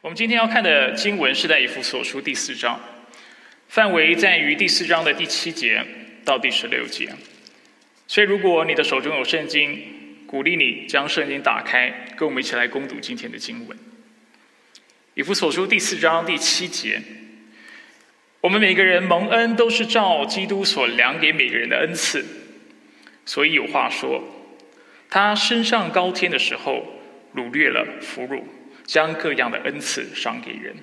我们今天要看的经文是在以弗所书第四章，范围在于第四章的第七节到第十六节。所以，如果你的手中有圣经，鼓励你将圣经打开，跟我们一起来攻读今天的经文。以弗所书第四章第七节，我们每个人蒙恩都是照基督所量给每个人的恩赐，所以有话说，他升上高天的时候，掳掠了俘虏。将各样的恩赐赏给人。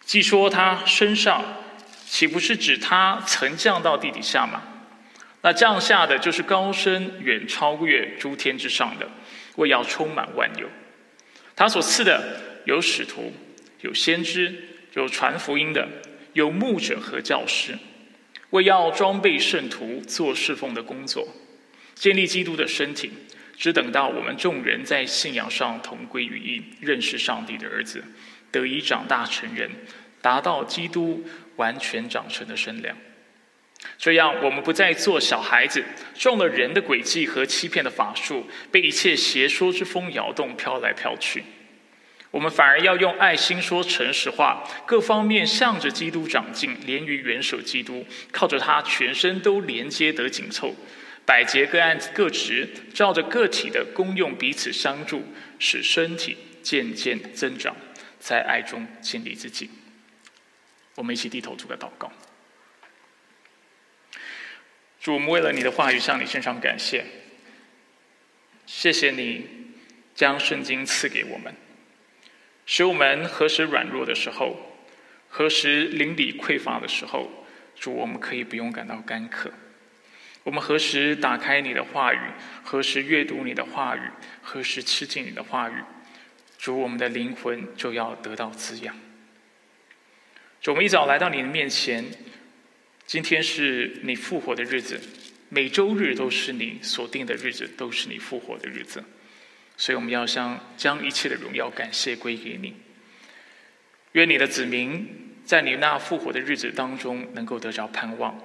既说他身上，岂不是指他曾降到地底下吗？那降下的就是高深远超越诸天之上的，为要充满万有。他所赐的有使徒，有先知，有传福音的，有牧者和教师，为要装备圣徒做侍奉的工作，建立基督的身体。只等到我们众人在信仰上同归于一，认识上帝的儿子，得以长大成人，达到基督完全长成的身量。这样，我们不再做小孩子，中了人的诡计和欺骗的法术，被一切邪说之风摇动，飘来飘去。我们反而要用爱心说诚实话，各方面向着基督长进，连于元首基督，靠着他全身都连接得紧凑。百节各按各职，照着个体的功用彼此相助，使身体渐渐增长，在爱中建立自己。我们一起低头做个祷告。主，我们为了你的话语向你献上感谢。谢谢你将圣经赐给我们，使我们何时软弱的时候，何时灵里匮乏的时候，主，我们可以不用感到干渴。我们何时打开你的话语？何时阅读你的话语？何时吃进你的话语？主，我们的灵魂就要得到滋养。主，我们一早来到你的面前，今天是你复活的日子，每周日都是你所定的日子，都是你复活的日子，所以我们要将将一切的荣耀感谢归给你。愿你的子民在你那复活的日子当中，能够得着盼望。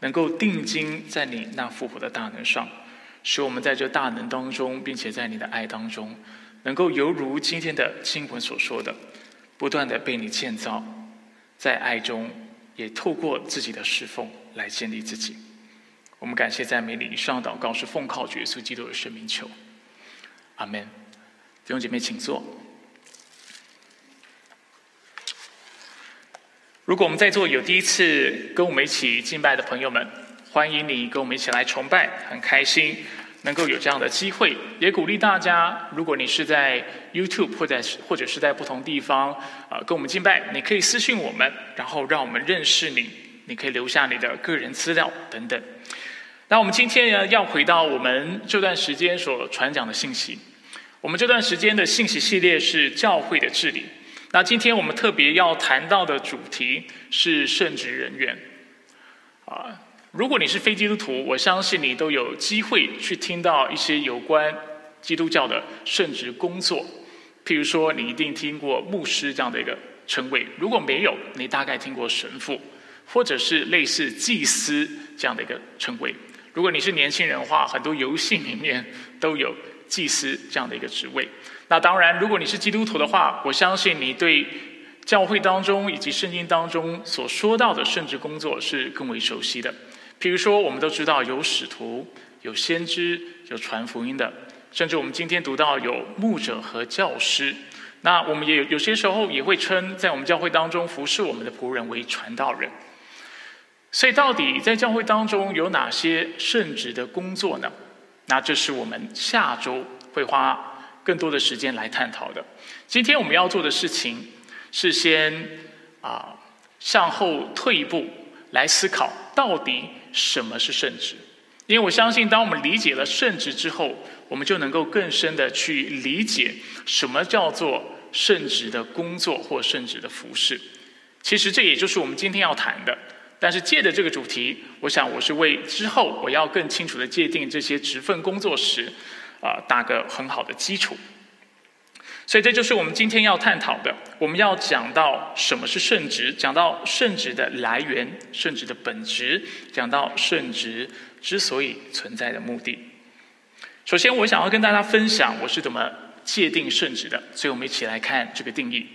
能够定睛在你那复活的大能上，使我们在这大能当中，并且在你的爱当中，能够犹如今天的经文所说的，不断的被你建造，在爱中，也透过自己的侍奉来建立自己。我们感谢赞美你，上祷告是奉靠耶稣基督的生命求，阿门。弟兄姐妹，请坐。如果我们在座有第一次跟我们一起敬拜的朋友们，欢迎你跟我们一起来崇拜，很开心能够有这样的机会。也鼓励大家，如果你是在 YouTube 或者或者是在不同地方啊跟我们敬拜，你可以私信我们，然后让我们认识你。你可以留下你的个人资料等等。那我们今天呢，要回到我们这段时间所传讲的信息。我们这段时间的信息系列是教会的治理。那今天我们特别要谈到的主题是圣职人员。啊，如果你是非基督徒，我相信你都有机会去听到一些有关基督教的圣职工作。譬如说，你一定听过牧师这样的一个称谓；如果没有，你大概听过神父，或者是类似祭司这样的一个称谓。如果你是年轻人的话，很多游戏里面都有祭司这样的一个职位。那当然，如果你是基督徒的话，我相信你对教会当中以及圣经当中所说到的圣职工作是更为熟悉的。譬如说，我们都知道有使徒、有先知、有传福音的，甚至我们今天读到有牧者和教师。那我们也有有些时候也会称在我们教会当中服侍我们的仆人为传道人。所以，到底在教会当中有哪些圣职的工作呢？那这是我们下周会花。更多的时间来探讨的。今天我们要做的事情是先啊向后退一步来思考，到底什么是圣职？因为我相信，当我们理解了圣职之后，我们就能够更深的去理解什么叫做圣职的工作或圣职的服饰。其实这也就是我们今天要谈的。但是借着这个主题，我想我是为之后我要更清楚的界定这些职分工作时。啊，打个很好的基础，所以这就是我们今天要探讨的。我们要讲到什么是圣职，讲到圣职的来源、圣职的本质，讲到圣职之所以存在的目的。首先，我想要跟大家分享我是怎么界定圣职的，所以我们一起来看这个定义。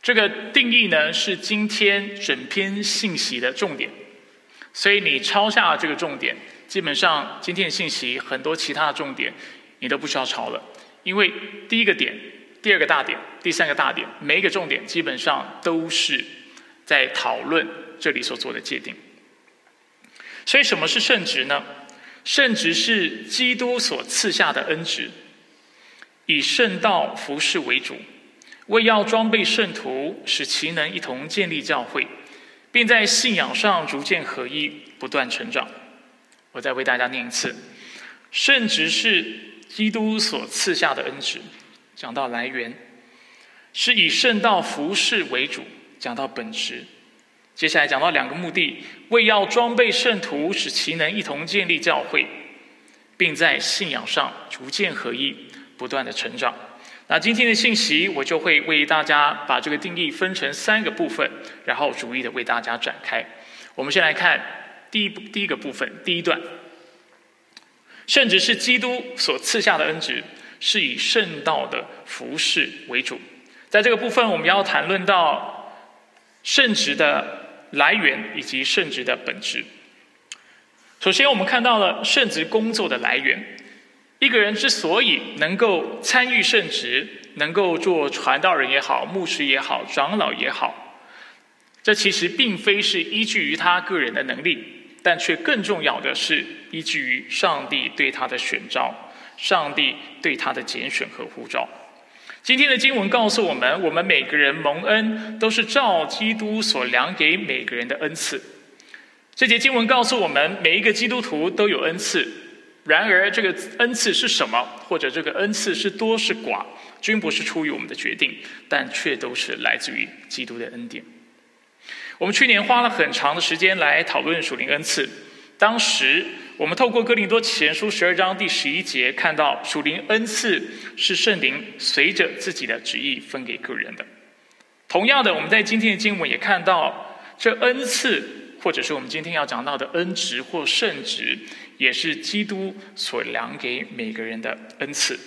这个定义呢是今天整篇信息的重点，所以你抄下这个重点，基本上今天的信息很多其他的重点你都不需要抄了，因为第一个点、第二个大点、第三个大点，每一个重点基本上都是在讨论这里所做的界定。所以什么是圣职呢？圣职是基督所赐下的恩职，以圣道服侍为主。为要装备圣徒，使其能一同建立教会，并在信仰上逐渐合一，不断成长。我再为大家念一次：圣职是基督所赐下的恩职。讲到来源，是以圣道服侍为主。讲到本质，接下来讲到两个目的：为要装备圣徒，使其能一同建立教会，并在信仰上逐渐合一，不断的成长。那今天的信息，我就会为大家把这个定义分成三个部分，然后逐一的为大家展开。我们先来看第一第一个部分，第一段，圣职是基督所赐下的恩职，是以圣道的服饰为主。在这个部分，我们要谈论到圣职的来源以及圣职的本质。首先，我们看到了圣职工作的来源。一个人之所以能够参与圣职，能够做传道人也好、牧师也好、长老也好，这其实并非是依据于他个人的能力，但却更重要的是依据于上帝对他的选召、上帝对他的拣选和呼召。今天的经文告诉我们，我们每个人蒙恩都是照基督所量给每个人的恩赐。这节经文告诉我们，每一个基督徒都有恩赐。然而，这个恩赐是什么，或者这个恩赐是多是寡，均不是出于我们的决定，但却都是来自于基督的恩典。我们去年花了很长的时间来讨论属灵恩赐，当时我们透过哥林多前书十二章第十一节看到，属灵恩赐是圣灵随着自己的旨意分给个人的。同样的，我们在今天的经文也看到，这恩赐，或者是我们今天要讲到的恩职或圣职。也是基督所量给每个人的恩赐。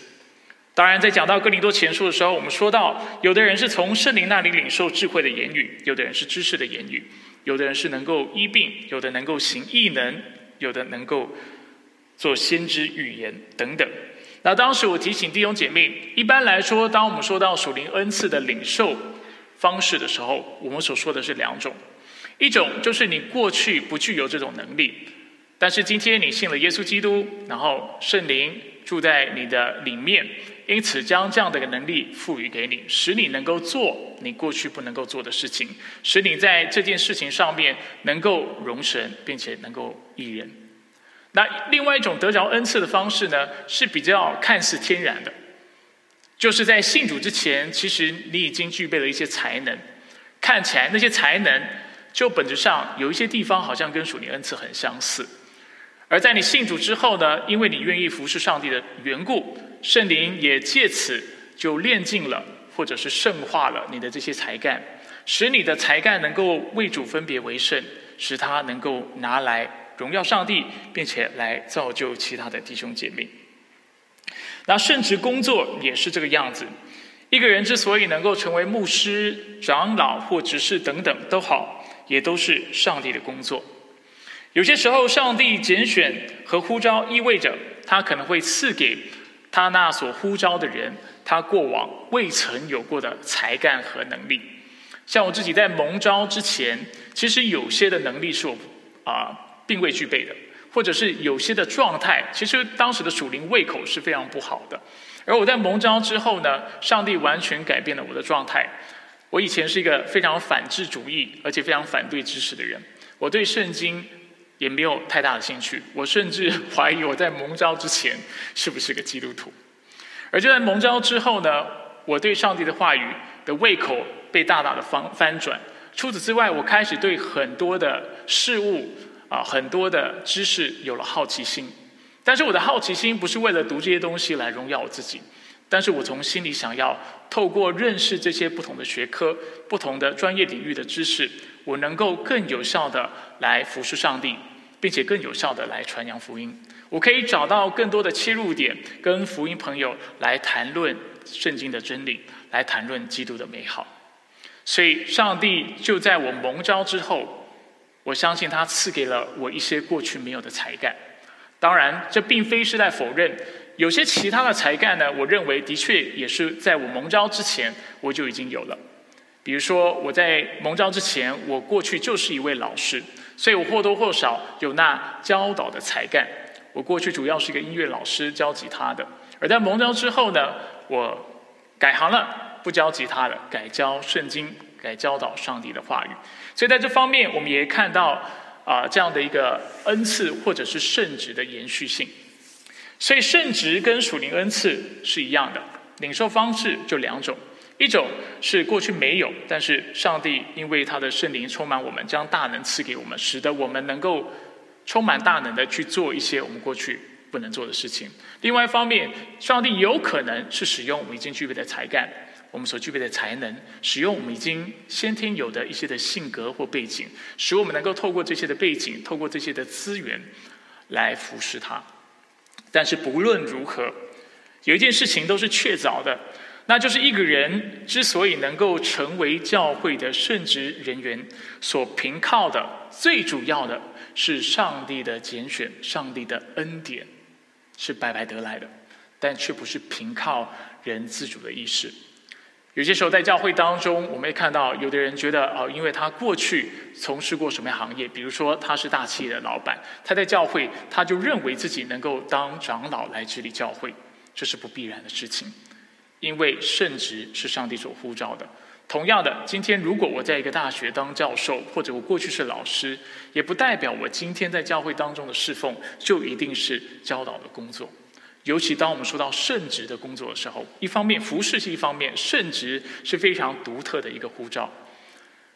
当然，在讲到哥林多前书的时候，我们说到，有的人是从圣灵那里领受智慧的言语，有的人是知识的言语，有的人是能够医病，有的能够行异能，有的能够做先知预言等等。那当时我提醒弟兄姐妹，一般来说，当我们说到属灵恩赐的领受方式的时候，我们所说的是两种，一种就是你过去不具有这种能力。但是今天你信了耶稣基督，然后圣灵住在你的里面，因此将这样的一个能力赋予给你，使你能够做你过去不能够做的事情，使你在这件事情上面能够容神，并且能够益人。那另外一种得着恩赐的方式呢，是比较看似天然的，就是在信主之前，其实你已经具备了一些才能，看起来那些才能就本质上有一些地方好像跟属灵恩赐很相似。而在你信主之后呢，因为你愿意服侍上帝的缘故，圣灵也借此就炼尽了，或者是圣化了你的这些才干，使你的才干能够为主分别为圣，使他能够拿来荣耀上帝，并且来造就其他的弟兄姐妹。那圣职工作也是这个样子。一个人之所以能够成为牧师、长老或执事等等都好，也都是上帝的工作。有些时候，上帝拣选和呼召，意味着他可能会赐给他那所呼召的人，他过往未曾有过的才干和能力。像我自己在蒙召之前，其实有些的能力是我啊并未具备的，或者是有些的状态，其实当时的属灵胃口是非常不好的。而我在蒙召之后呢，上帝完全改变了我的状态。我以前是一个非常反智主义，而且非常反对知识的人。我对圣经。也没有太大的兴趣，我甚至怀疑我在蒙召之前是不是个基督徒。而就在蒙召之后呢，我对上帝的话语的胃口被大大的翻翻转。除此之外，我开始对很多的事物啊，很多的知识有了好奇心。但是我的好奇心不是为了读这些东西来荣耀我自己，但是我从心里想要透过认识这些不同的学科、不同的专业领域的知识，我能够更有效的来服侍上帝。并且更有效的来传扬福音，我可以找到更多的切入点，跟福音朋友来谈论圣经的真理，来谈论基督的美好。所以上帝就在我蒙召之后，我相信他赐给了我一些过去没有的才干。当然，这并非是在否认有些其他的才干呢。我认为的确也是在我蒙召之前我就已经有了。比如说我在蒙召之前，我过去就是一位老师，所以我或多或少有那教导的才干。我过去主要是一个音乐老师，教吉他的。而在蒙召之后呢，我改行了，不教吉他了，改教圣经，改教导上帝的话语。所以在这方面，我们也看到。啊，这样的一个恩赐或者是圣职的延续性，所以圣职跟属灵恩赐是一样的，领受方式就两种，一种是过去没有，但是上帝因为他的圣灵充满我们，将大能赐给我们，使得我们能够充满大能的去做一些我们过去不能做的事情。另外一方面，上帝有可能是使用我们已经具备的才干。我们所具备的才能，使用我们已经先天有的一些的性格或背景，使我们能够透过这些的背景，透过这些的资源，来服侍他。但是不论如何，有一件事情都是确凿的，那就是一个人之所以能够成为教会的圣职人员，所凭靠的最主要的是上帝的拣选，上帝的恩典是白白得来的，但却不是凭靠人自主的意识。有些时候在教会当中，我们也看到有的人觉得哦，因为他过去从事过什么行业，比如说他是大企业的老板，他在教会他就认为自己能够当长老来治理教会，这是不必然的事情。因为圣职是上帝所呼召的。同样的，今天如果我在一个大学当教授，或者我过去是老师，也不代表我今天在教会当中的侍奉就一定是教导的工作。尤其当我们说到圣职的工作的时候，一方面服侍是一方面，圣职是非常独特的一个呼召，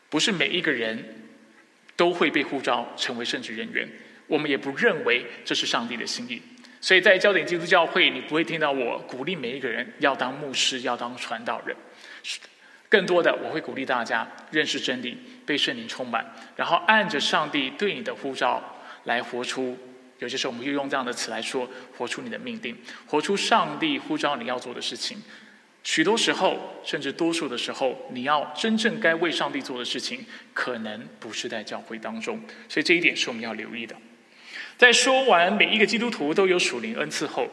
不是每一个人都会被呼召成为圣职人员。我们也不认为这是上帝的心意，所以在焦点基督教会，你不会听到我鼓励每一个人要当牧师、要当传道人。更多的，我会鼓励大家认识真理，被圣灵充满，然后按着上帝对你的呼召来活出。有些时候，我们就用这样的词来说：“活出你的命定，活出上帝呼召你要做的事情。”许多时候，甚至多数的时候，你要真正该为上帝做的事情，可能不是在教会当中。所以这一点是我们要留意的。在说完每一个基督徒都有属灵恩赐后，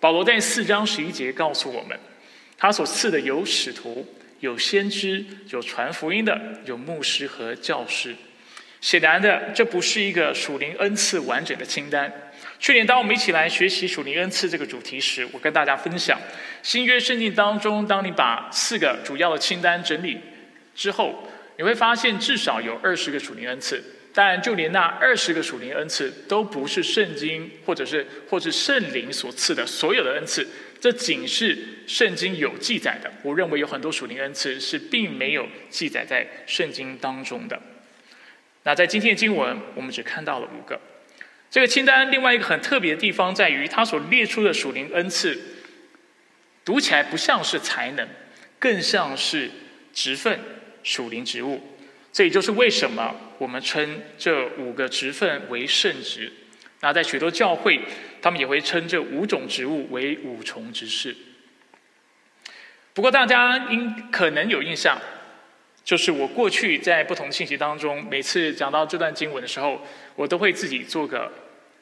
保罗在四章十一节告诉我们，他所赐的有使徒、有先知、有传福音的、有牧师和教师。显然的，这不是一个属灵恩赐完整的清单。去年，当我们一起来学习属灵恩赐这个主题时，我跟大家分享新约圣经当中，当你把四个主要的清单整理之后，你会发现至少有二十个属灵恩赐。但就连那二十个属灵恩赐，都不是圣经或者是或是圣灵所赐的所有的恩赐。这仅是圣经有记载的。我认为有很多属灵恩赐是并没有记载在圣经当中的。那在今天的经文，我们只看到了五个。这个清单另外一个很特别的地方在于，它所列出的属灵恩赐，读起来不像是才能，更像是职份、属灵职务。这也就是为什么我们称这五个职分为圣职。那在许多教会，他们也会称这五种职务为五重职事。不过大家应可能有印象。就是我过去在不同的信息当中，每次讲到这段经文的时候，我都会自己做个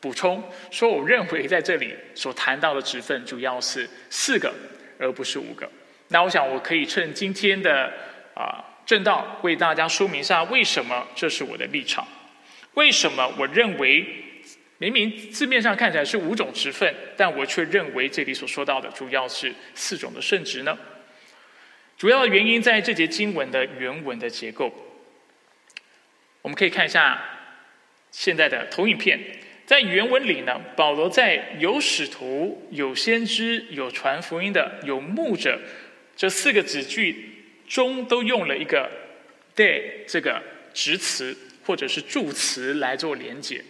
补充，说我认为在这里所谈到的职分主要是四个，而不是五个。那我想我可以趁今天的啊正道为大家说明一下，为什么这是我的立场？为什么我认为明明字面上看起来是五种职分，但我却认为这里所说到的主要是四种的圣职呢？主要的原因在这节经文的原文的结构。我们可以看一下现在的投影片，在原文里呢，保罗在有使徒、有先知、有传福音的、有牧者这四个子句中，都用了一个 “de” 这个直词或者是助词来做连接。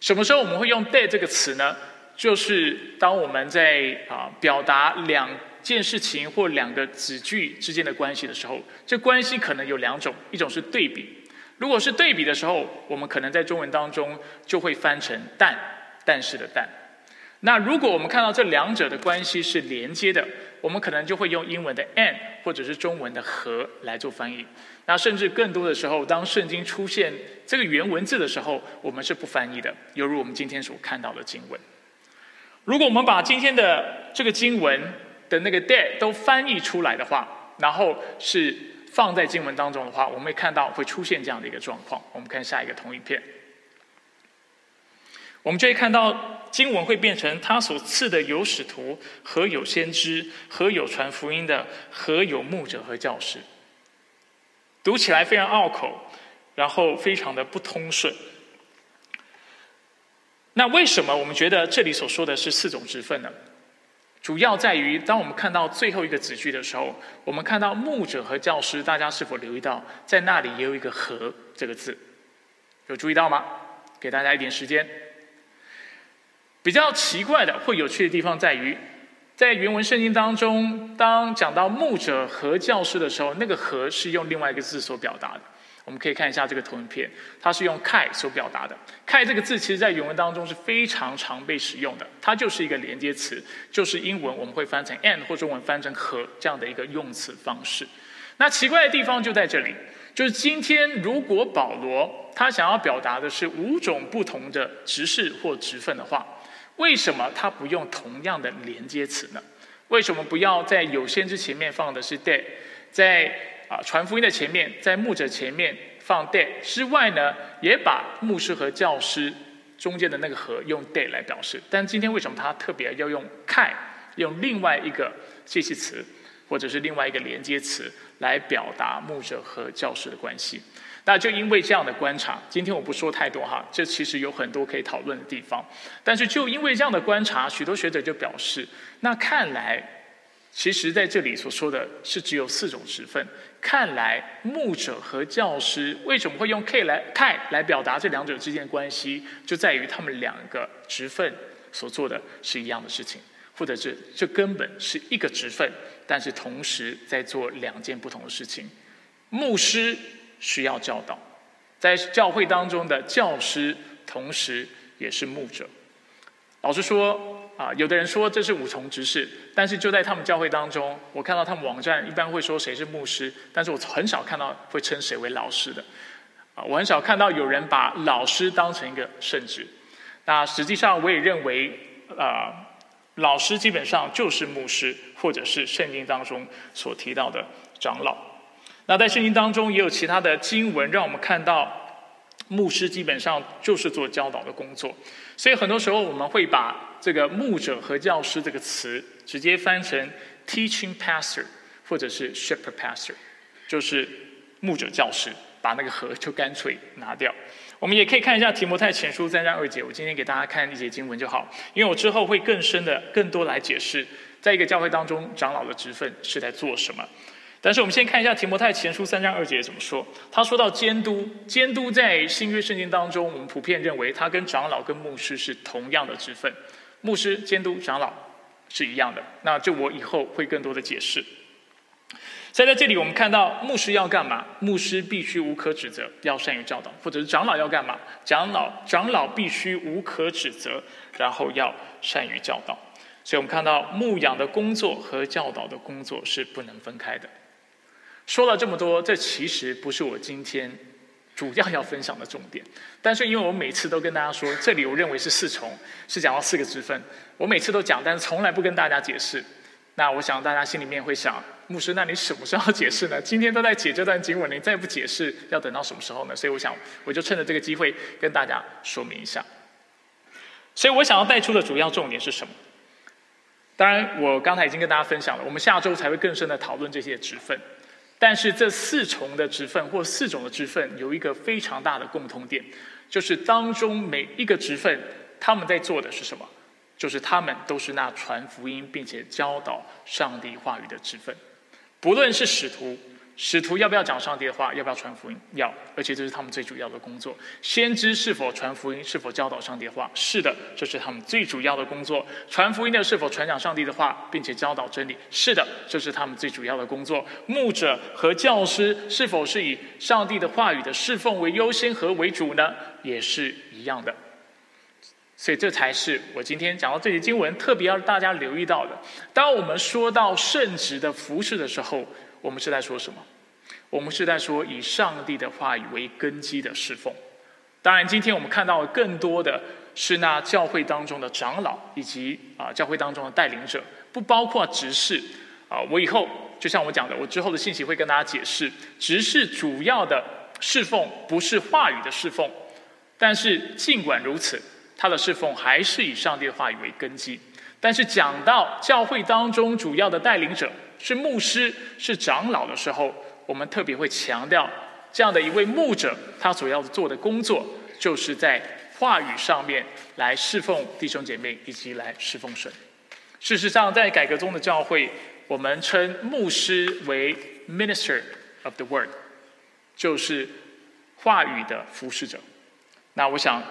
什么时候我们会用 “de” 这个词呢？就是当我们在啊表达两。件事情或两个子句之间的关系的时候，这关系可能有两种，一种是对比。如果是对比的时候，我们可能在中文当中就会翻成“但”，但是的“但”。那如果我们看到这两者的关系是连接的，我们可能就会用英文的 and 或者是中文的和来做翻译。那甚至更多的时候，当圣经出现这个原文字的时候，我们是不翻译的，犹如我们今天所看到的经文。如果我们把今天的这个经文的那个 that 都翻译出来的话，然后是放在经文当中的话，我们会看到会出现这样的一个状况。我们看下一个同一片。我们就会看到经文会变成他所赐的有使徒和有先知和有传福音的和有牧者和教师，读起来非常拗口，然后非常的不通顺。那为什么我们觉得这里所说的是四种职分呢？主要在于当我们看到最后一个子句的时候，我们看到牧者和教师，大家是否留意到在那里也有一个“和”这个字？有注意到吗？给大家一点时间。比较奇怪的或有趣的地方在于，在原文圣经当中，当讲到牧者和教师的时候，那个“和”是用另外一个字所表达的。我们可以看一下这个投影片，它是用 “kai” 所表达的。“kai” 这个字，其实在原文当中是非常常被使用的，它就是一个连接词，就是英文我们会翻成 “and” 或中文翻成“和”这样的一个用词方式。那奇怪的地方就在这里，就是今天如果保罗他想要表达的是五种不同的职事或职分的话，为什么他不用同样的连接词呢？为什么不要在有先知前面放的是 “day”，在啊传福音的前面，在牧者前面放 “day” 之外呢，也把牧师和教师中间的那个“和”用 “day” 来表示？但今天为什么他特别要用 “kai”，用另外一个介系词，或者是另外一个连接词来表达牧者和教师的关系？那就因为这样的观察，今天我不说太多哈，这其实有很多可以讨论的地方。但是就因为这样的观察，许多学者就表示，那看来，其实在这里所说的是只有四种职分。看来牧者和教师为什么会用 K 来 K 来表达这两者之间的关系，就在于他们两个职分所做的是一样的事情，或者是这根本是一个职分，但是同时在做两件不同的事情。牧师。需要教导，在教会当中的教师，同时也是牧者。老实说，啊，有的人说这是五重职事，但是就在他们教会当中，我看到他们网站一般会说谁是牧师，但是我很少看到会称谁为老师的。啊，我很少看到有人把老师当成一个圣职。那实际上，我也认为，啊，老师基本上就是牧师，或者是圣经当中所提到的长老。那在圣经当中也有其他的经文，让我们看到牧师基本上就是做教导的工作，所以很多时候我们会把这个牧者和教师这个词直接翻成 teaching pastor 或者是 shepherd pastor，就是牧者教师，把那个和就干脆拿掉。我们也可以看一下提摩太前书三章二节，我今天给大家看一节经文就好，因为我之后会更深的、更多来解释，在一个教会当中长老的职分是在做什么。但是我们先看一下提摩太前书三章二节怎么说。他说到监督，监督在新约圣经当中，我们普遍认为他跟长老跟牧师是同样的职分。牧师、监督、长老是一样的。那这我以后会更多的解释。所以在这里我们看到牧师要干嘛？牧师必须无可指责，要善于教导；或者是长老要干嘛？长老长老必须无可指责，然后要善于教导。所以我们看到牧养的工作和教导的工作是不能分开的。说了这么多，这其实不是我今天主要要分享的重点。但是因为我每次都跟大家说，这里我认为是四重，是讲到四个之分。我每次都讲，但是从来不跟大家解释。那我想大家心里面会想，牧师，那你什么时候解释呢？今天都在解这段经文，你再不解释，要等到什么时候呢？所以我想，我就趁着这个机会跟大家说明一下。所以我想要带出的主要重点是什么？当然，我刚才已经跟大家分享了，我们下周才会更深的讨论这些职分。但是这四重的职分或四种的职分有一个非常大的共同点，就是当中每一个职分他们在做的是什么？就是他们都是那传福音并且教导上帝话语的职分，不论是使徒。使徒要不要讲上帝的话？要不要传福音？要，而且这是他们最主要的工作。先知是否传福音？是否教导上帝的话？是的，这是他们最主要的工作。传福音的是否传讲上帝的话，并且教导真理？是的，这是他们最主要的工作。牧者和教师是否是以上帝的话语的侍奉为优先和为主呢？也是一样的。所以这才是我今天讲到这节经文特别要大家留意到的。当我们说到圣职的服饰的时候，我们是在说什么？我们是在说以上帝的话语为根基的侍奉。当然，今天我们看到更多的是那教会当中的长老以及啊教会当中的带领者，不包括执事啊。我以后就像我讲的，我之后的信息会跟大家解释，执事主要的侍奉不是话语的侍奉，但是尽管如此。他的侍奉还是以上帝的话语为根基，但是讲到教会当中主要的带领者是牧师、是长老的时候，我们特别会强调这样的一位牧者，他所要做的工作，就是在话语上面来侍奉弟兄姐妹，以及来侍奉神。事实上，在改革中的教会，我们称牧师为 minister of the word，就是话语的服侍者。那我想。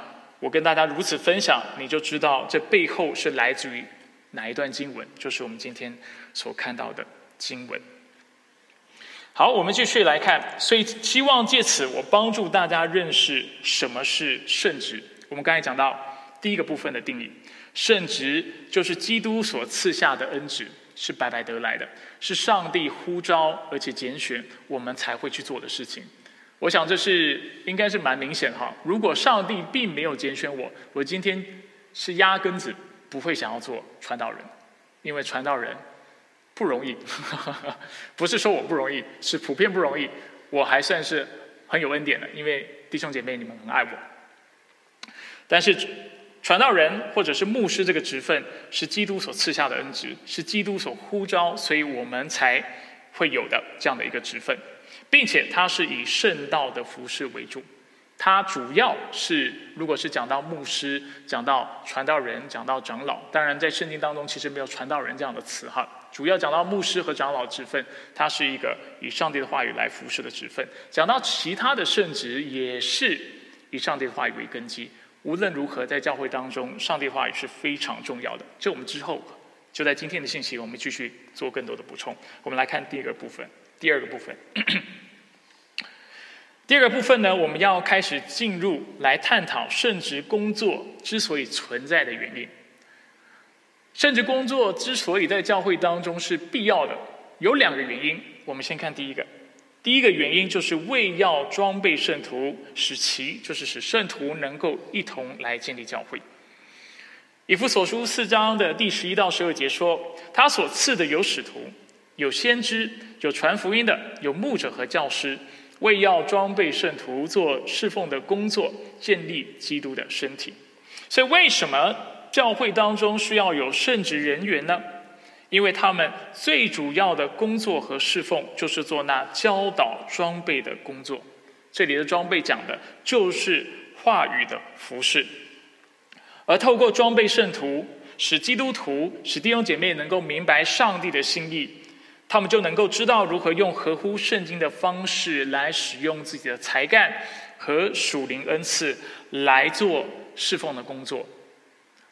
我跟大家如此分享，你就知道这背后是来自于哪一段经文，就是我们今天所看到的经文。好，我们继续来看，所以希望借此我帮助大家认识什么是圣职。我们刚才讲到第一个部分的定义，圣职就是基督所赐下的恩旨，是白白得来的，是上帝呼召而且拣选我们才会去做的事情。我想这是应该是蛮明显哈。如果上帝并没有拣选我，我今天是压根子不会想要做传道人，因为传道人不容易，不是说我不容易，是普遍不容易。我还算是很有恩典的，因为弟兄姐妹你们很爱我。但是传道人或者是牧师这个职分是基督所赐下的恩职，是基督所呼召，所以我们才会有的这样的一个职分。并且它是以圣道的服饰为主，它主要是如果是讲到牧师、讲到传道人、讲到长老，当然在圣经当中其实没有传道人这样的词哈，主要讲到牧师和长老之分，它是一个以上帝的话语来服侍的职分。讲到其他的圣职，也是以上帝的话语为根基。无论如何，在教会当中，上帝话语是非常重要的。这我们之后就在今天的信息，我们继续做更多的补充。我们来看第二个部分。第二个部分，第二个部分呢，我们要开始进入来探讨圣职工作之所以存在的原因。甚至工作之所以在教会当中是必要的，有两个原因。我们先看第一个，第一个原因就是为要装备圣徒，使其就是使圣徒能够一同来建立教会。以弗所书四章的第十一到十二节说，他所赐的有使徒。有先知，有传福音的，有牧者和教师，为要装备圣徒做侍奉的工作，建立基督的身体。所以，为什么教会当中需要有圣职人员呢？因为他们最主要的工作和侍奉，就是做那教导装备的工作。这里的装备讲的就是话语的服饰，而透过装备圣徒，使基督徒、使弟兄姐妹能够明白上帝的心意。他们就能够知道如何用合乎圣经的方式来使用自己的才干和属灵恩赐来做侍奉的工作，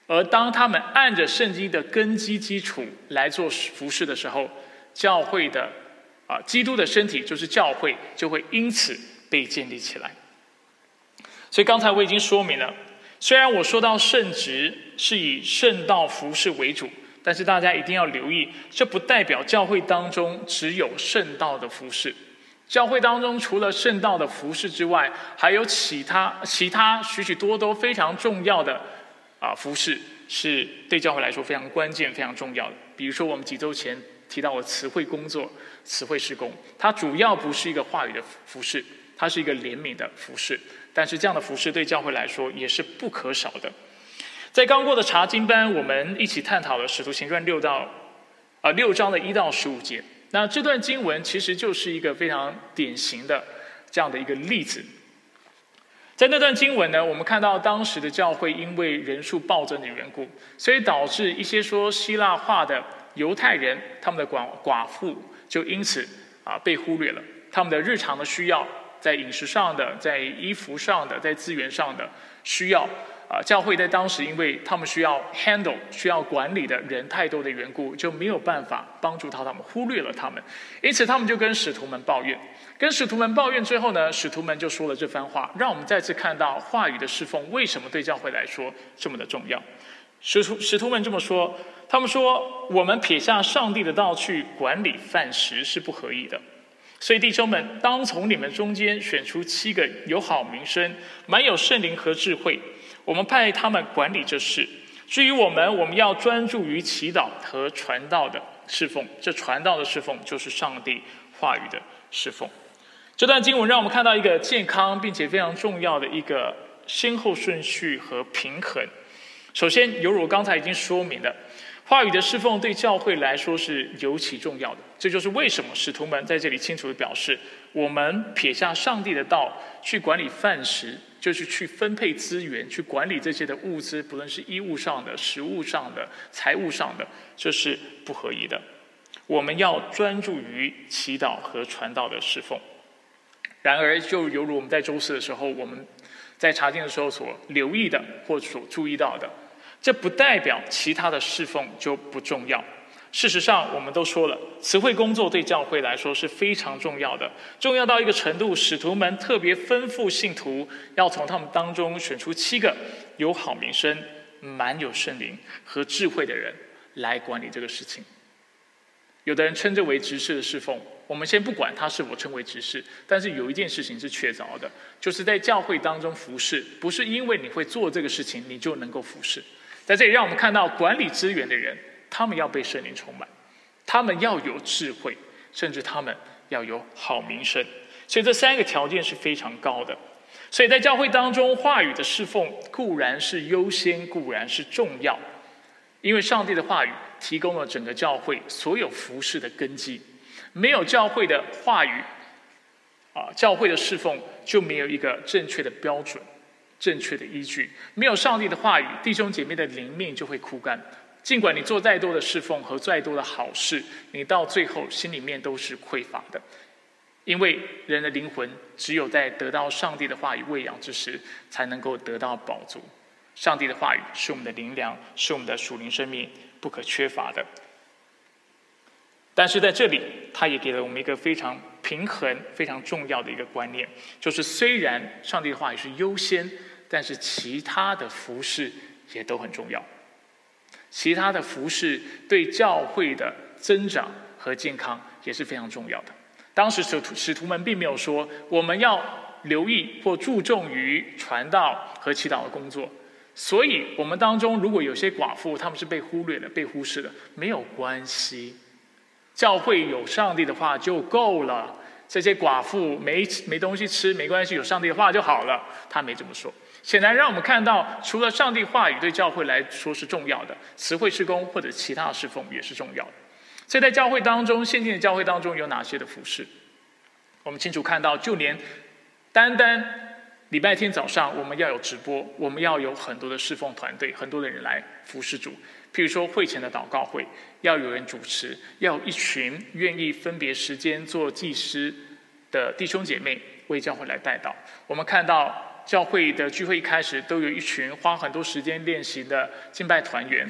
而当他们按着圣经的根基基础来做服侍的时候，教会的啊，基督的身体就是教会，就会因此被建立起来。所以刚才我已经说明了，虽然我说到圣职是以圣道服侍为主。但是大家一定要留意，这不代表教会当中只有圣道的服饰。教会当中除了圣道的服饰之外，还有其他其他许许多多非常重要的啊服饰，是对教会来说非常关键、非常重要的。比如说我们几周前提到的词汇工作、词汇施工，它主要不是一个话语的服饰，它是一个怜悯的服饰。但是这样的服饰对教会来说也是不可少的。在刚过的查经班，我们一起探讨了《使徒行传》六到啊六章的一到十五节。那这段经文其实就是一个非常典型的这样的一个例子。在那段经文呢，我们看到当时的教会因为人数暴增的缘故，所以导致一些说希腊话的犹太人，他们的寡寡妇就因此啊被忽略了，他们的日常的需要在饮食上的，在衣服上的，在资源上的需要。啊，教会在当时，因为他们需要 handle 需要管理的人太多的缘故，就没有办法帮助到他们，忽略了他们，因此他们就跟使徒们抱怨。跟使徒们抱怨之后呢，使徒们就说了这番话，让我们再次看到话语的侍奉为什么对教会来说这么的重要。使徒使徒们这么说，他们说我们撇下上帝的道去管理饭食是不可以的。所以弟兄们，当从你们中间选出七个有好名声、满有圣灵和智慧。我们派他们管理这事。至于我们，我们要专注于祈祷和传道的侍奉。这传道的侍奉就是上帝话语的侍奉。这段经文让我们看到一个健康并且非常重要的一个先后顺序和平衡。首先，犹如我刚才已经说明的，话语的侍奉对教会来说是尤其重要的。这就是为什么使徒们在这里清楚的表示：我们撇下上帝的道去管理饭食。就是去分配资源，去管理这些的物资，不论是衣物上的、食物上的、财务上的，这是不合宜的。我们要专注于祈祷和传道的侍奉。然而，就犹如我们在周四的时候，我们在查经的时候所留意的或所注意到的，这不代表其他的侍奉就不重要。事实上，我们都说了，词汇工作对教会来说是非常重要的，重要到一个程度，使徒们特别吩咐信徒要从他们当中选出七个有好名声、满有圣灵和智慧的人来管理这个事情。有的人称之为执事的侍奉，我们先不管他是否称为执事，但是有一件事情是确凿的，就是在教会当中服侍，不是因为你会做这个事情，你就能够服侍。在这里，让我们看到管理资源的人。他们要被圣灵充满，他们要有智慧，甚至他们要有好名声。所以这三个条件是非常高的。所以在教会当中，话语的侍奉固然是优先，固然是重要，因为上帝的话语提供了整个教会所有服饰的根基。没有教会的话语，啊，教会的侍奉就没有一个正确的标准、正确的依据。没有上帝的话语，弟兄姐妹的灵命就会枯干。尽管你做再多的侍奉和再多的好事，你到最后心里面都是匮乏的，因为人的灵魂只有在得到上帝的话语喂养之时，才能够得到饱足。上帝的话语是我们的灵粮，是我们的属灵生命不可缺乏的。但是在这里，他也给了我们一个非常平衡、非常重要的一个观念，就是虽然上帝的话语是优先，但是其他的服饰也都很重要。其他的服饰对教会的增长和健康也是非常重要的。当时使徒使徒们并没有说我们要留意或注重于传道和祈祷的工作，所以我们当中如果有些寡妇他们是被忽略的、被忽视的，没有关系，教会有上帝的话就够了。这些寡妇没没东西吃没关系，有上帝的话就好了。他没这么说。显然，让我们看到，除了上帝话语对教会来说是重要的，词汇施工或者其他侍奉也是重要的。所以在教会当中，现今的教会当中有哪些的服饰？我们清楚看到，就连单单礼拜天早上，我们要有直播，我们要有很多的侍奉团队，很多的人来服侍主。譬如说，会前的祷告会，要有人主持，要有一群愿意分别时间做祭司的弟兄姐妹为教会来带祷。我们看到。教会的聚会一开始都有一群花很多时间练习的敬拜团员，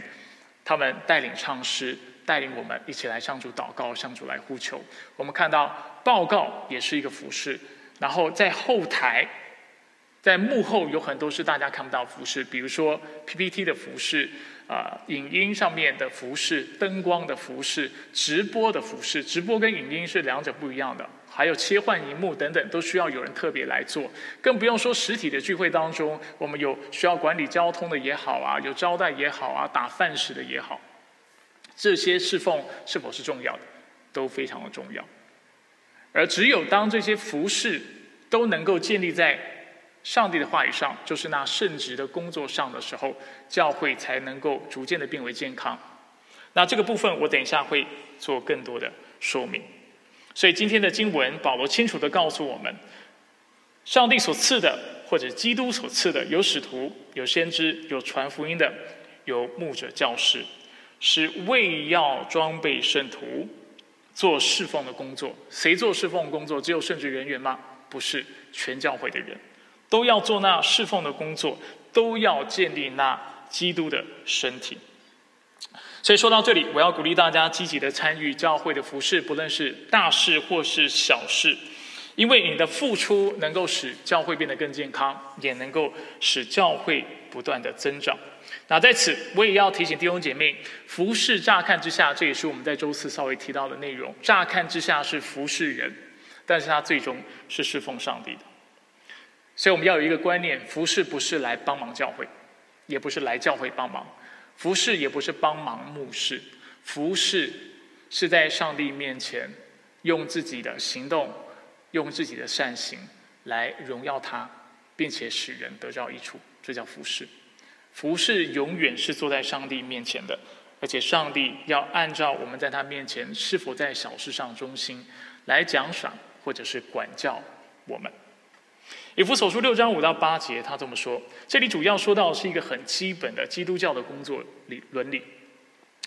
他们带领唱诗，带领我们一起来向主祷告，向主来呼求。我们看到报告也是一个服饰，然后在后台，在幕后有很多是大家看不到服饰，比如说 PPT 的服饰。啊，影音上面的服饰、灯光的服饰、直播的服饰，直播跟影音是两者不一样的。还有切换荧幕等等，都需要有人特别来做。更不用说实体的聚会当中，我们有需要管理交通的也好啊，有招待也好啊，打饭食的也好，这些侍奉是否是重要的，都非常的重要。而只有当这些服饰都能够建立在。上帝的话语上，就是那圣职的工作上的时候，教会才能够逐渐的变为健康。那这个部分，我等一下会做更多的说明。所以今天的经文，保罗清楚的告诉我们，上帝所赐的，或者基督所赐的，有使徒，有先知，有传福音的，有牧者、教师，是为要装备圣徒做侍奉的工作。谁做侍奉工作？只有圣职人员吗？不是全教会的人，都要做那侍奉的工作，都要建立那基督的身体。所以说到这里，我要鼓励大家积极的参与教会的服饰，不论是大事或是小事，因为你的付出能够使教会变得更健康，也能够使教会不断的增长。那在此，我也要提醒弟兄姐妹，服饰乍看之下，这也是我们在周四稍微提到的内容。乍看之下是服侍人，但是他最终是侍奉上帝的。所以我们要有一个观念：服侍不是来帮忙教会，也不是来教会帮忙。服侍也不是帮忙目视，服侍是在上帝面前用自己的行动、用自己的善行来荣耀他，并且使人得到益处，这叫服侍。服侍永远是坐在上帝面前的，而且上帝要按照我们在他面前是否在小事上忠心来奖赏或者是管教我们。以弗所书六章五到八节，他这么说。这里主要说到是一个很基本的基督教的工作理伦理，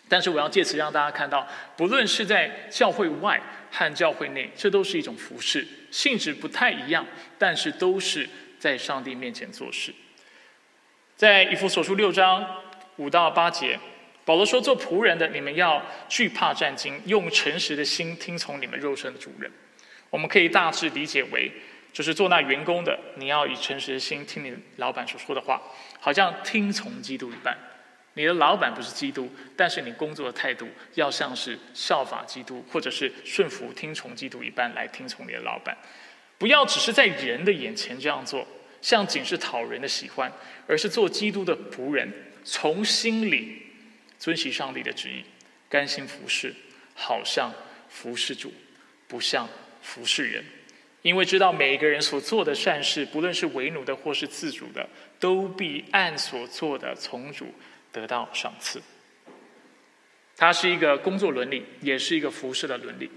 但是我要借此让大家看到，不论是在教会外和教会内，这都是一种服饰，性质不太一样，但是都是在上帝面前做事。在以弗所书六章五到八节，保罗说：“做仆人的，你们要惧怕战惊，用诚实的心听从你们肉身的主人。”我们可以大致理解为。就是做那员工的，你要以诚实的心听你老板所说的话，好像听从基督一般。你的老板不是基督，但是你工作的态度要像是效法基督，或者是顺服听从基督一般来听从你的老板。不要只是在人的眼前这样做，像仅是讨人的喜欢，而是做基督的仆人，从心里遵循上帝的旨意，甘心服侍，好像服侍主，不像服侍人。因为知道每一个人所做的善事，不论是为奴的或是自主的，都必按所做的从主得到赏赐。它是一个工作伦理，也是一个服侍的伦理。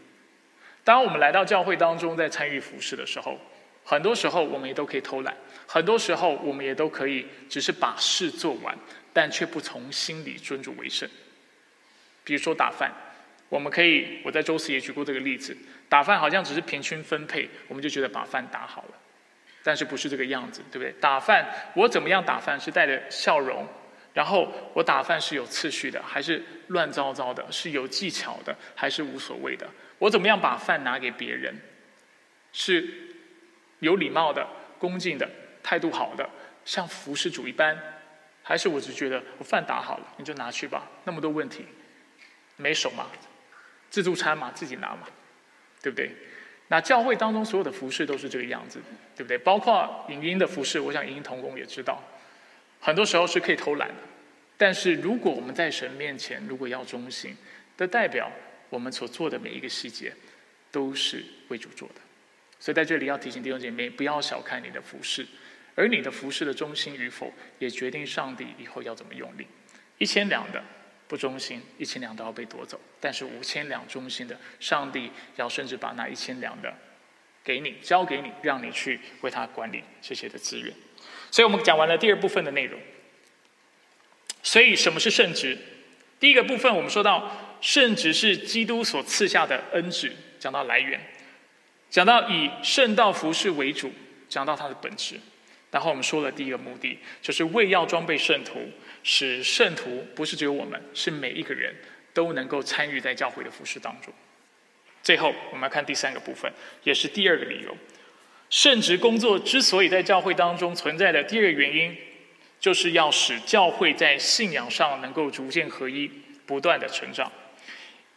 当我们来到教会当中，在参与服侍的时候，很多时候我们也都可以偷懒，很多时候我们也都可以只是把事做完，但却不从心里尊主为圣。比如说打饭。我们可以，我在周四也举过这个例子，打饭好像只是平均分配，我们就觉得把饭打好了，但是不是这个样子，对不对？打饭，我怎么样打饭是带着笑容，然后我打饭是有次序的，还是乱糟糟的？是有技巧的，还是无所谓的？我怎么样把饭拿给别人，是有礼貌的、恭敬的、态度好的，像服侍主一般，还是我只觉得我饭打好了，你就拿去吧？那么多问题，没手嘛？自助餐嘛，自己拿嘛，对不对？那教会当中所有的服饰都是这个样子，对不对？包括影音的服饰，我想影音同工也知道，很多时候是可以偷懒的。但是如果我们在神面前，如果要忠心，的代表我们所做的每一个细节都是为主做的。所以在这里要提醒弟兄姐妹，不要小看你的服饰，而你的服饰的忠心与否，也决定上帝以后要怎么用力。一千两的。不忠心，一千两都要被夺走；但是五千两忠心的，上帝要甚至把那一千两的给你，交给你，让你去为他管理这些的资源。所以我们讲完了第二部分的内容。所以什么是圣职？第一个部分我们说到圣职是基督所赐下的恩旨，讲到来源，讲到以圣道服饰为主，讲到它的本质。然后我们说了第一个目的，就是为要装备圣徒。使圣徒不是只有我们，是每一个人都能够参与在教会的服饰当中。最后，我们来看第三个部分，也是第二个理由：圣职工作之所以在教会当中存在的第二个原因，就是要使教会在信仰上能够逐渐合一，不断的成长。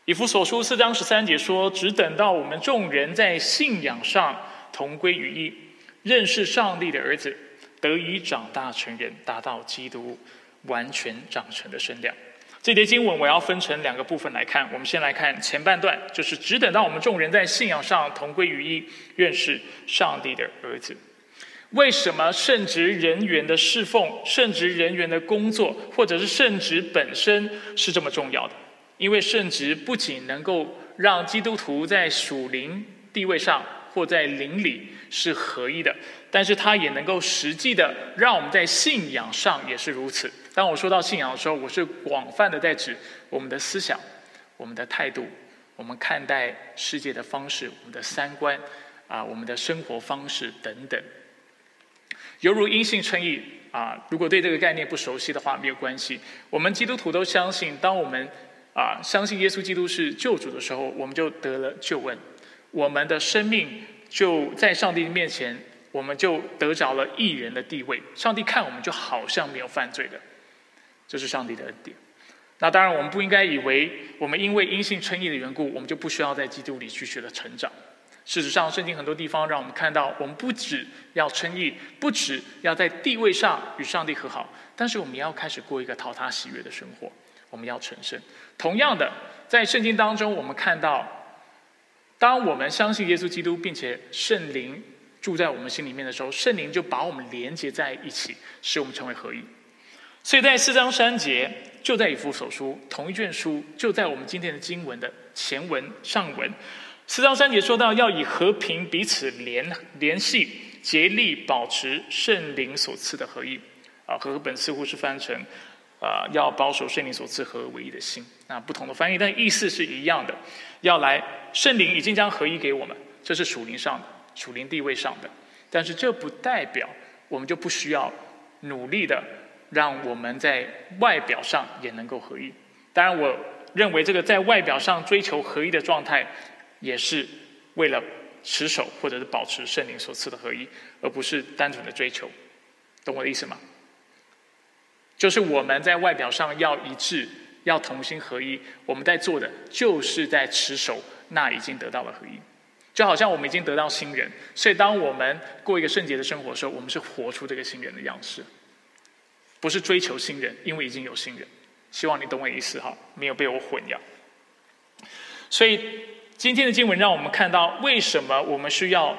以弗所书四章十三节说：“只等到我们众人在信仰上同归于一，认识上帝的儿子，得以长大成人，达到基督。”完全长成的身量。这节经文我要分成两个部分来看。我们先来看前半段，就是只等到我们众人在信仰上同归于一，认识上帝的儿子。为什么圣职人员的侍奉、圣职人员的工作，或者是圣职本身是这么重要的？因为圣职不仅能够让基督徒在属灵地位上或在灵里是合一的，但是它也能够实际的让我们在信仰上也是如此。当我说到信仰的时候，我是广泛的在指我们的思想、我们的态度、我们看待世界的方式、我们的三观，啊我们的生活方式等等。犹如因信称义啊，如果对这个概念不熟悉的话，没有关系。我们基督徒都相信，当我们啊相信耶稣基督是救主的时候，我们就得了救恩，我们的生命就在上帝面前，我们就得着了义人的地位。上帝看我们就好像没有犯罪的，这是上帝的恩典。那当然，我们不应该以为我们因为因信称义的缘故，我们就不需要在基督里继续的成长。事实上，圣经很多地方让我们看到，我们不只要称义，不只要在地位上与上帝和好，但是我们也要开始过一个讨他喜悦的生活。我们要成圣。同样的，在圣经当中，我们看到，当我们相信耶稣基督，并且圣灵住在我们心里面的时候，圣灵就把我们连接在一起，使我们成为合一。所以在四章三节，就在以弗所书同一卷书，就在我们今天的经文的前文上文。四章三节说到，要以和平彼此联联系，竭力保持圣灵所赐的合一。啊，和本似乎是翻成，啊，要保守圣灵所赐合而为一的心。那不同的翻译，但意思是一样的。要来，圣灵已经将合一给我们，这是属灵上的，属灵地位上的。但是这不代表我们就不需要努力的，让我们在外表上也能够合一。当然，我认为这个在外表上追求合一的状态。也是为了持守或者是保持圣灵所赐的合一，而不是单纯的追求，懂我的意思吗？就是我们在外表上要一致，要同心合一，我们在做的就是在持守那已经得到了合一，就好像我们已经得到新人，所以当我们过一个圣洁的生活的时候，我们是活出这个新人的样式，不是追求新人，因为已经有新人。希望你懂我意思哈，没有被我混淆，所以。今天的经文让我们看到，为什么我们需要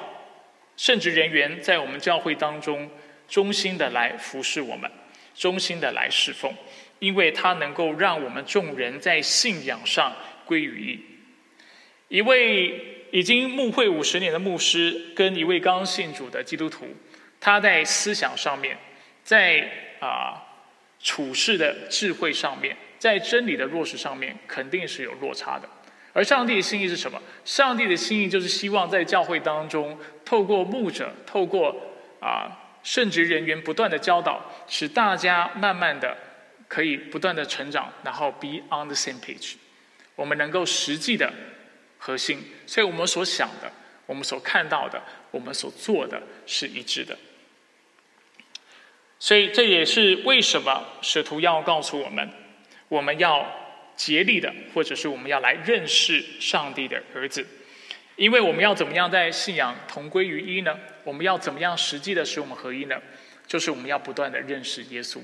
圣职人员在我们教会当中忠心的来服侍我们，忠心的来侍奉，因为他能够让我们众人在信仰上归于一。一位已经牧会五十年的牧师，跟一位刚信主的基督徒，他在思想上面，在啊处事的智慧上面，在真理的落实上面，肯定是有落差的。而上帝的心意是什么？上帝的心意就是希望在教会当中，透过牧者，透过啊圣职人员不断的教导，使大家慢慢的可以不断的成长，然后 be on the same page。我们能够实际的核心，所以我们所想的，我们所看到的，我们所做的是一致的。所以这也是为什么使徒要告诉我们，我们要。竭力的，或者是我们要来认识上帝的儿子，因为我们要怎么样在信仰同归于一呢？我们要怎么样实际的使我们合一呢？就是我们要不断的认识耶稣，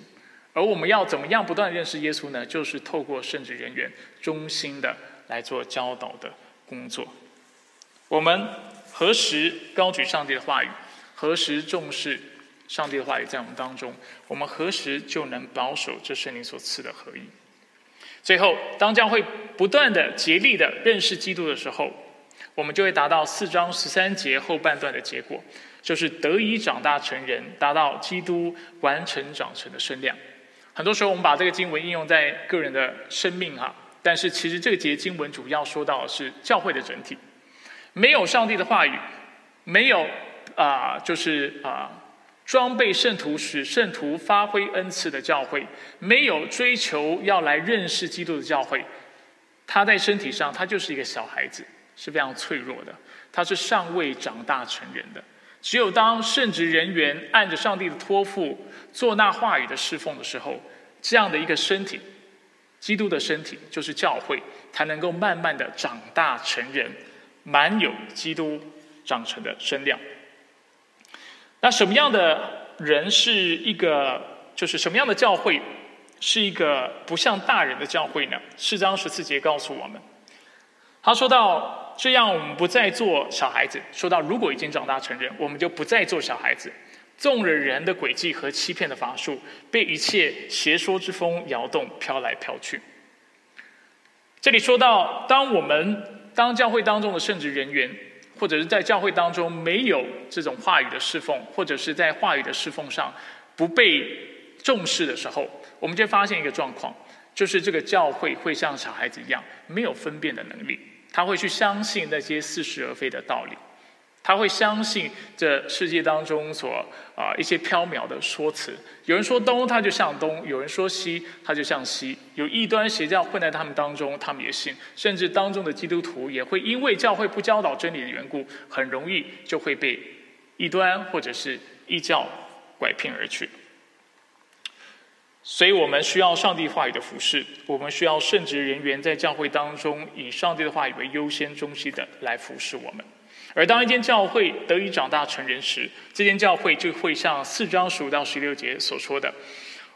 而我们要怎么样不断认识耶稣呢？就是透过圣职人员忠心的来做教导的工作。我们何时高举上帝的话语？何时重视上帝的话语在我们当中？我们何时就能保守这圣灵所赐的合一？最后，当教会不断的竭力的认识基督的时候，我们就会达到四章十三节后半段的结果，就是得以长大成人，达到基督完成长成的身量。很多时候，我们把这个经文应用在个人的生命哈，但是其实这个节经文主要说到的是教会的整体。没有上帝的话语，没有啊，就是啊。装备圣徒，使圣徒发挥恩赐的教会，没有追求要来认识基督的教会，他在身体上，他就是一个小孩子，是非常脆弱的，他是尚未长大成人的。只有当圣职人员按着上帝的托付做那话语的侍奉的时候，这样的一个身体，基督的身体就是教会，才能够慢慢的长大成人，满有基督长成的身量。那什么样的人是一个，就是什么样的教会是一个不像大人的教会呢？四章十四节告诉我们，他说到这样，我们不再做小孩子。说到如果已经长大成人，我们就不再做小孩子，纵着人的诡计和欺骗的法术，被一切邪说之风摇动，飘来飘去。这里说到，当我们当教会当中的圣职人员。或者是在教会当中没有这种话语的侍奉，或者是在话语的侍奉上不被重视的时候，我们就发现一个状况，就是这个教会会像小孩子一样没有分辨的能力，他会去相信那些似是而非的道理。他会相信这世界当中所啊一些缥缈的说辞。有人说东，他就向东；有人说西，他就向西。有异端邪教混在他们当中，他们也信。甚至当中的基督徒也会因为教会不教导真理的缘故，很容易就会被异端或者是异教拐骗而去。所以我们需要上帝话语的服饰，我们需要圣职人员在教会当中以上帝的话语为优先中心的来服侍我们。而当一间教会得以长大成人时，这间教会就会像四章十五到十六节所说的，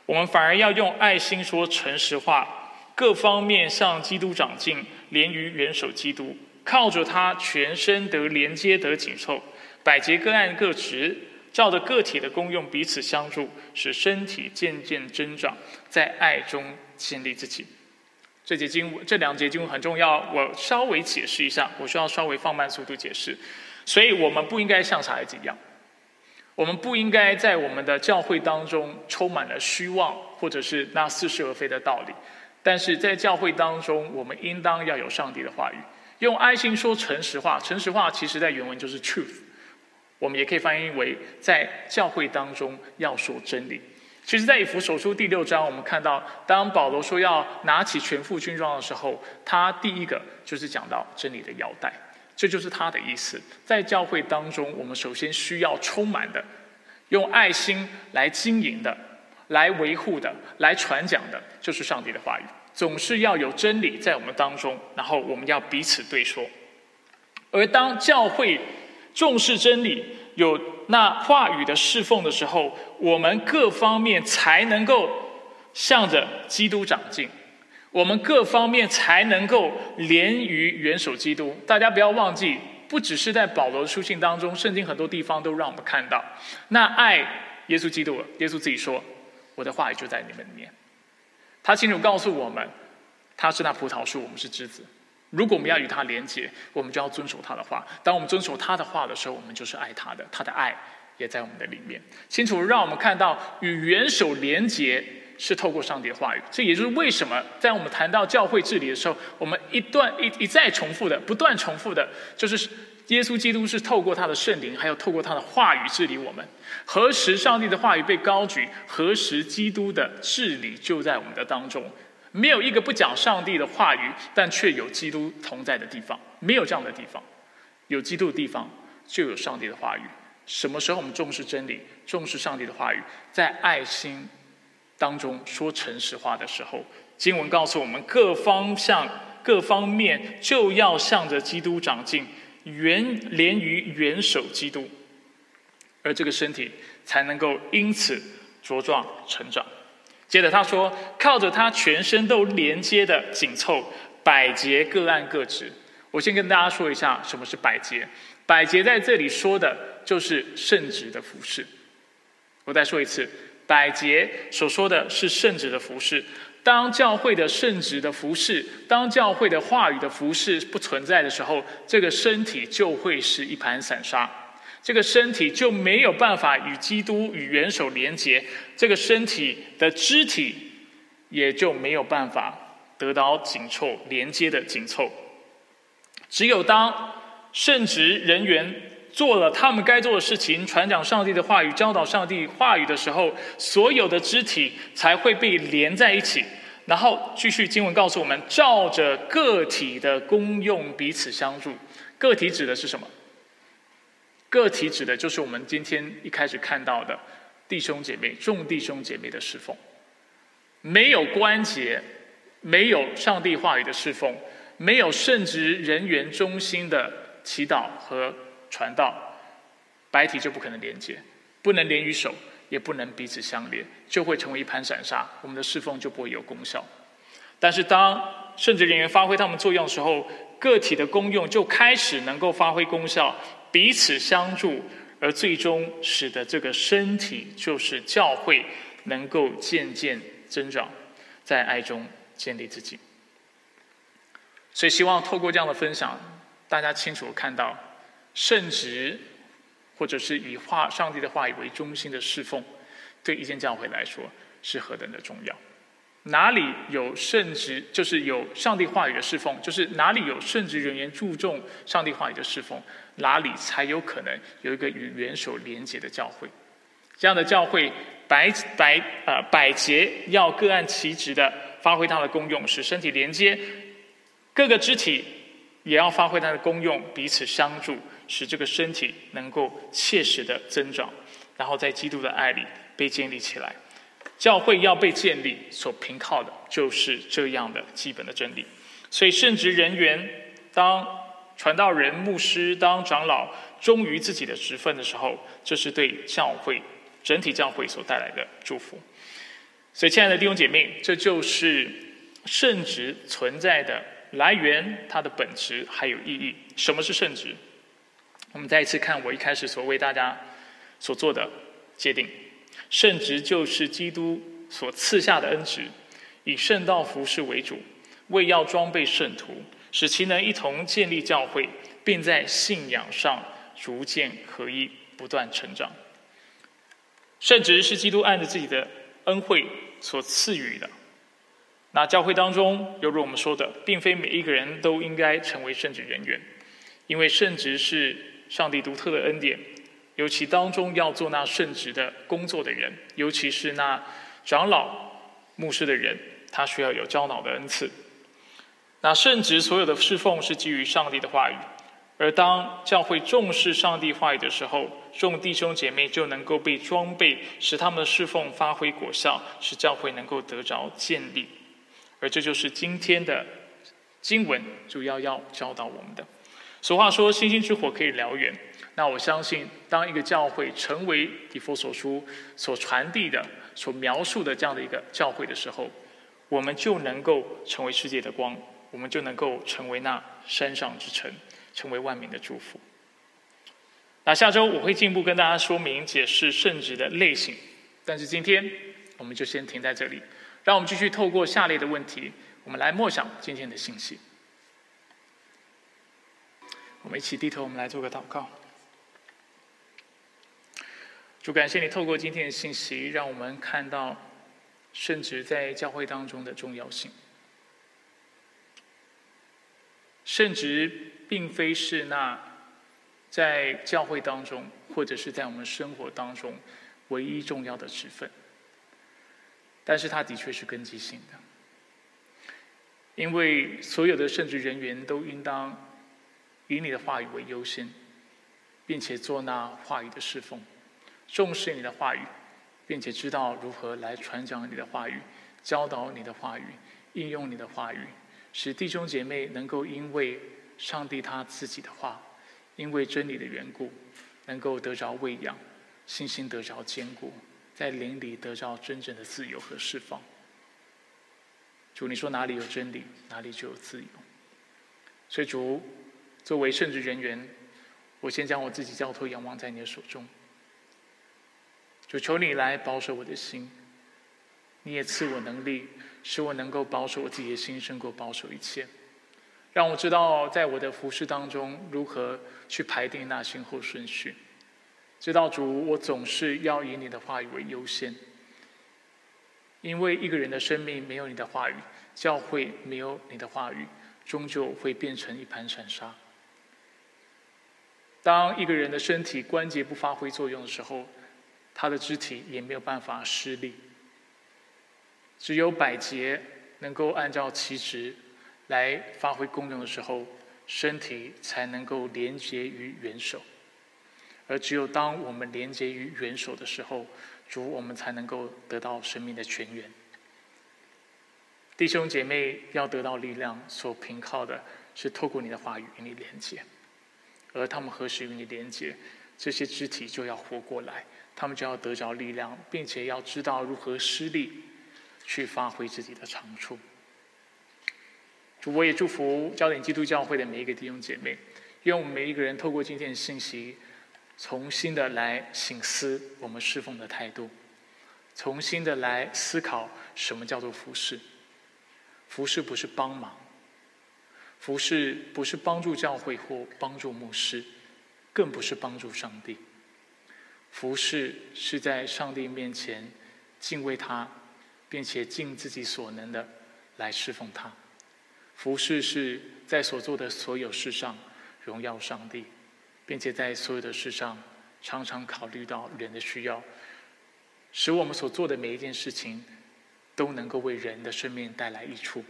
我们反而要用爱心说诚实话，各方面向基督长进，连于元首基督，靠着他全身得连接得紧凑，百节各按各职，照着个体的功用彼此相助，使身体渐渐增长，在爱中建立自己。这节经文，这两节经文很重要，我稍微解释一下，我需要稍微放慢速度解释。所以我们不应该像小孩子一样，我们不应该在我们的教会当中充满了虚妄，或者是那似是而非的道理。但是在教会当中，我们应当要有上帝的话语，用爱心说诚实话。诚实话其实在原文就是 truth，我们也可以翻译为在教会当中要说真理。其实，在以弗所书第六章，我们看到，当保罗说要拿起全副军装的时候，他第一个就是讲到真理的腰带，这就是他的意思。在教会当中，我们首先需要充满的，用爱心来经营的、来维护的、来传讲的，就是上帝的话语。总是要有真理在我们当中，然后我们要彼此对说。而当教会重视真理，有那话语的侍奉的时候，我们各方面才能够向着基督长进，我们各方面才能够连于元首基督。大家不要忘记，不只是在保罗的书信当中，圣经很多地方都让我们看到，那爱耶稣基督，耶稣自己说：“我的话语就在你们里面。”他清楚告诉我们，他是那葡萄树，我们是枝子。如果我们要与他连接，我们就要遵守他的话。当我们遵守他的话的时候，我们就是爱他的，他的爱也在我们的里面。清楚让我们看到与元首连结是透过上帝的话语。这也就是为什么在我们谈到教会治理的时候，我们一段一一再重复的、不断重复的，就是耶稣基督是透过他的圣灵，还有透过他的话语治理我们。何时上帝的话语被高举，何时基督的治理就在我们的当中。没有一个不讲上帝的话语，但却有基督同在的地方。没有这样的地方，有基督的地方就有上帝的话语。什么时候我们重视真理，重视上帝的话语，在爱心当中说诚实话的时候，经文告诉我们，各方向、各方面就要向着基督长进，元连于元首基督，而这个身体才能够因此茁壮成长。接着他说：“靠着他全身都连接的紧凑，百节各按各职。”我先跟大家说一下什么是百节。百节在这里说的就是圣职的服饰。我再说一次，百节所说的是圣职的服饰。当教会的圣职的服饰，当教会的话语的服饰不存在的时候，这个身体就会是一盘散沙。这个身体就没有办法与基督与元首连结，这个身体的肢体也就没有办法得到紧凑连接的紧凑。只有当圣职人员做了他们该做的事情，传讲上帝的话语，教导上帝话语的时候，所有的肢体才会被连在一起。然后继续经文告诉我们，照着个体的功用彼此相助。个体指的是什么？个体指的就是我们今天一开始看到的弟兄姐妹、众弟兄姐妹的侍奉，没有关节，没有上帝话语的侍奉，没有圣职人员中心的祈祷和传道，白体就不可能连接，不能连于手，也不能彼此相连，就会成为一盘散沙，我们的侍奉就不会有功效。但是当圣职人员发挥他们作用的时候，个体的功用就开始能够发挥功效。彼此相助，而最终使得这个身体就是教会能够渐渐增长，在爱中建立自己。所以，希望透过这样的分享，大家清楚看到圣职，或者是以话上帝的话语为中心的侍奉，对一间教会来说是何等的重要。哪里有圣职，就是有上帝话语的侍奉，就是哪里有圣职人员注重上帝话语的侍奉，哪里才有可能有一个与元首连结的教会。这样的教会，百百呃百节要各按其职的发挥它的功用，使身体连接，各个肢体也要发挥它的功用，彼此相助，使这个身体能够切实的增长，然后在基督的爱里被建立起来。教会要被建立，所凭靠的就是这样的基本的真理。所以圣职人员当传道人、牧师、当长老忠于自己的职分的时候，这是对教会整体教会所带来的祝福。所以，亲爱的弟兄姐妹，这就是圣职存在的来源、它的本质还有意义。什么是圣职？我们再一次看我一开始所为大家所做的界定。圣职就是基督所赐下的恩职，以圣道服饰为主，为要装备圣徒，使其能一同建立教会，并在信仰上逐渐合一，不断成长。圣职是基督按着自己的恩惠所赐予的。那教会当中，犹如我们说的，并非每一个人都应该成为圣职人员，因为圣职是上帝独特的恩典。尤其当中要做那圣职的工作的人，尤其是那长老、牧师的人，他需要有教导的恩赐。那圣职所有的侍奉是基于上帝的话语，而当教会重视上帝话语的时候，众弟兄姐妹就能够被装备，使他们的侍奉发挥果效，使教会能够得着建立。而这就是今天的经文主要要教导我们的。俗话说：“星星之火可以燎原。”那我相信，当一个教会成为以佛所书所传递的、所描述的这样的一个教会的时候，我们就能够成为世界的光，我们就能够成为那山上之城，成为万民的祝福。那下周我会进一步跟大家说明解释圣旨的类型，但是今天我们就先停在这里，让我们继续透过下列的问题，我们来默想今天的信息。我们一起低头，我们来做个祷告。主，感谢你透过今天的信息，让我们看到圣职在教会当中的重要性。圣职并非是那在教会当中，或者是在我们生活当中唯一重要的职分，但是它的确是根基性的，因为所有的圣职人员都应当以你的话语为优先，并且做那话语的侍奉。重视你的话语，并且知道如何来传讲你的话语，教导你的话语，应用你的话语，使弟兄姐妹能够因为上帝他自己的话，因为真理的缘故，能够得着喂养，信心得着坚固，在灵里得到真正的自由和释放。主，你说哪里有真理，哪里就有自由。所以主，作为圣职人员，我先将我自己交托仰望在你的手中。就求你来保守我的心，你也赐我能力，使我能够保守我自己的心，胜过保守一切。让我知道在我的服饰当中如何去排定那先后顺序。知道主，我总是要以你的话语为优先，因为一个人的生命没有你的话语，教会没有你的话语，终究会变成一盘散沙。当一个人的身体关节不发挥作用的时候，他的肢体也没有办法施力，只有百节能够按照其职来发挥功用的时候，身体才能够连接于元首。而只有当我们连接于元首的时候，主我们才能够得到生命的泉源。弟兄姐妹要得到力量，所凭靠的是透过你的话语与你连接，而他们何时与你连接，这些肢体就要活过来。他们就要得着力量，并且要知道如何施力，去发挥自己的长处。主，我也祝福焦点基督教会的每一个弟兄姐妹，愿我们每一个人透过今天的信息，重新的来醒思我们侍奉的态度，重新的来思考什么叫做服侍。服侍不是帮忙，服侍不是帮助教会或帮助牧师，更不是帮助上帝。服侍是在上帝面前敬畏他，并且尽自己所能的来侍奉他。服侍是在所做的所有事上荣耀上帝，并且在所有的事上常常考虑到人的需要，使我们所做的每一件事情都能够为人的生命带来益处。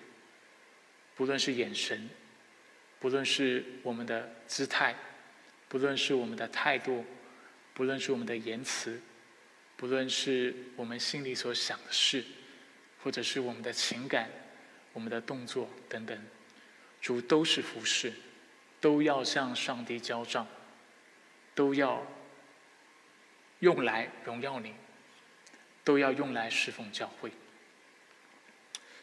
不论是眼神，不论是我们的姿态，不论是我们的态度，不论是我们的言辞，不论是我们心里所想的事，或者是我们的情感、我们的动作等等，主都是服侍，都要向上帝交账，都要用来荣耀你，都要用来侍奉教会。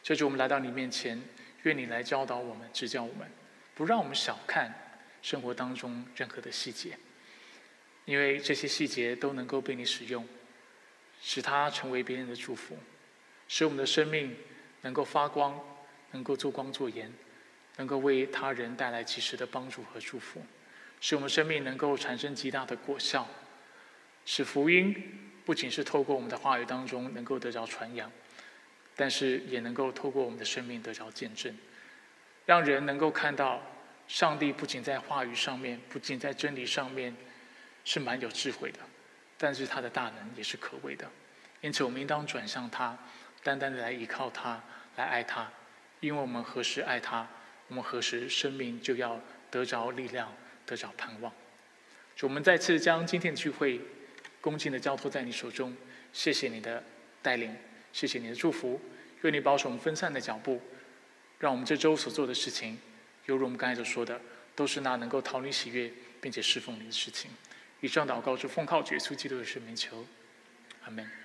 这就我们来到你面前。愿你来教导我们、指教我们，不让我们小看生活当中任何的细节，因为这些细节都能够被你使用，使它成为别人的祝福，使我们的生命能够发光，能够做光做盐，能够为他人带来及时的帮助和祝福，使我们生命能够产生极大的果效，使福音不仅是透过我们的话语当中能够得着传扬。但是也能够透过我们的生命得着见证，让人能够看到上帝不仅在话语上面，不仅在真理上面是蛮有智慧的，但是他的大能也是可畏的。因此，我们应当转向他，单单的来依靠他，来爱他。因为我们何时爱他，我们何时生命就要得着力量，得着盼望。主我们再次将今天的聚会恭敬的交托在你手中，谢谢你的带领。谢谢你的祝福，愿你保守我们分散的脚步，让我们这周所做的事情，犹如我们刚才所说的，都是那能够讨你喜悦并且侍奉你的事情。以上祷告是奉靠主耶稣基督的圣名求，阿门。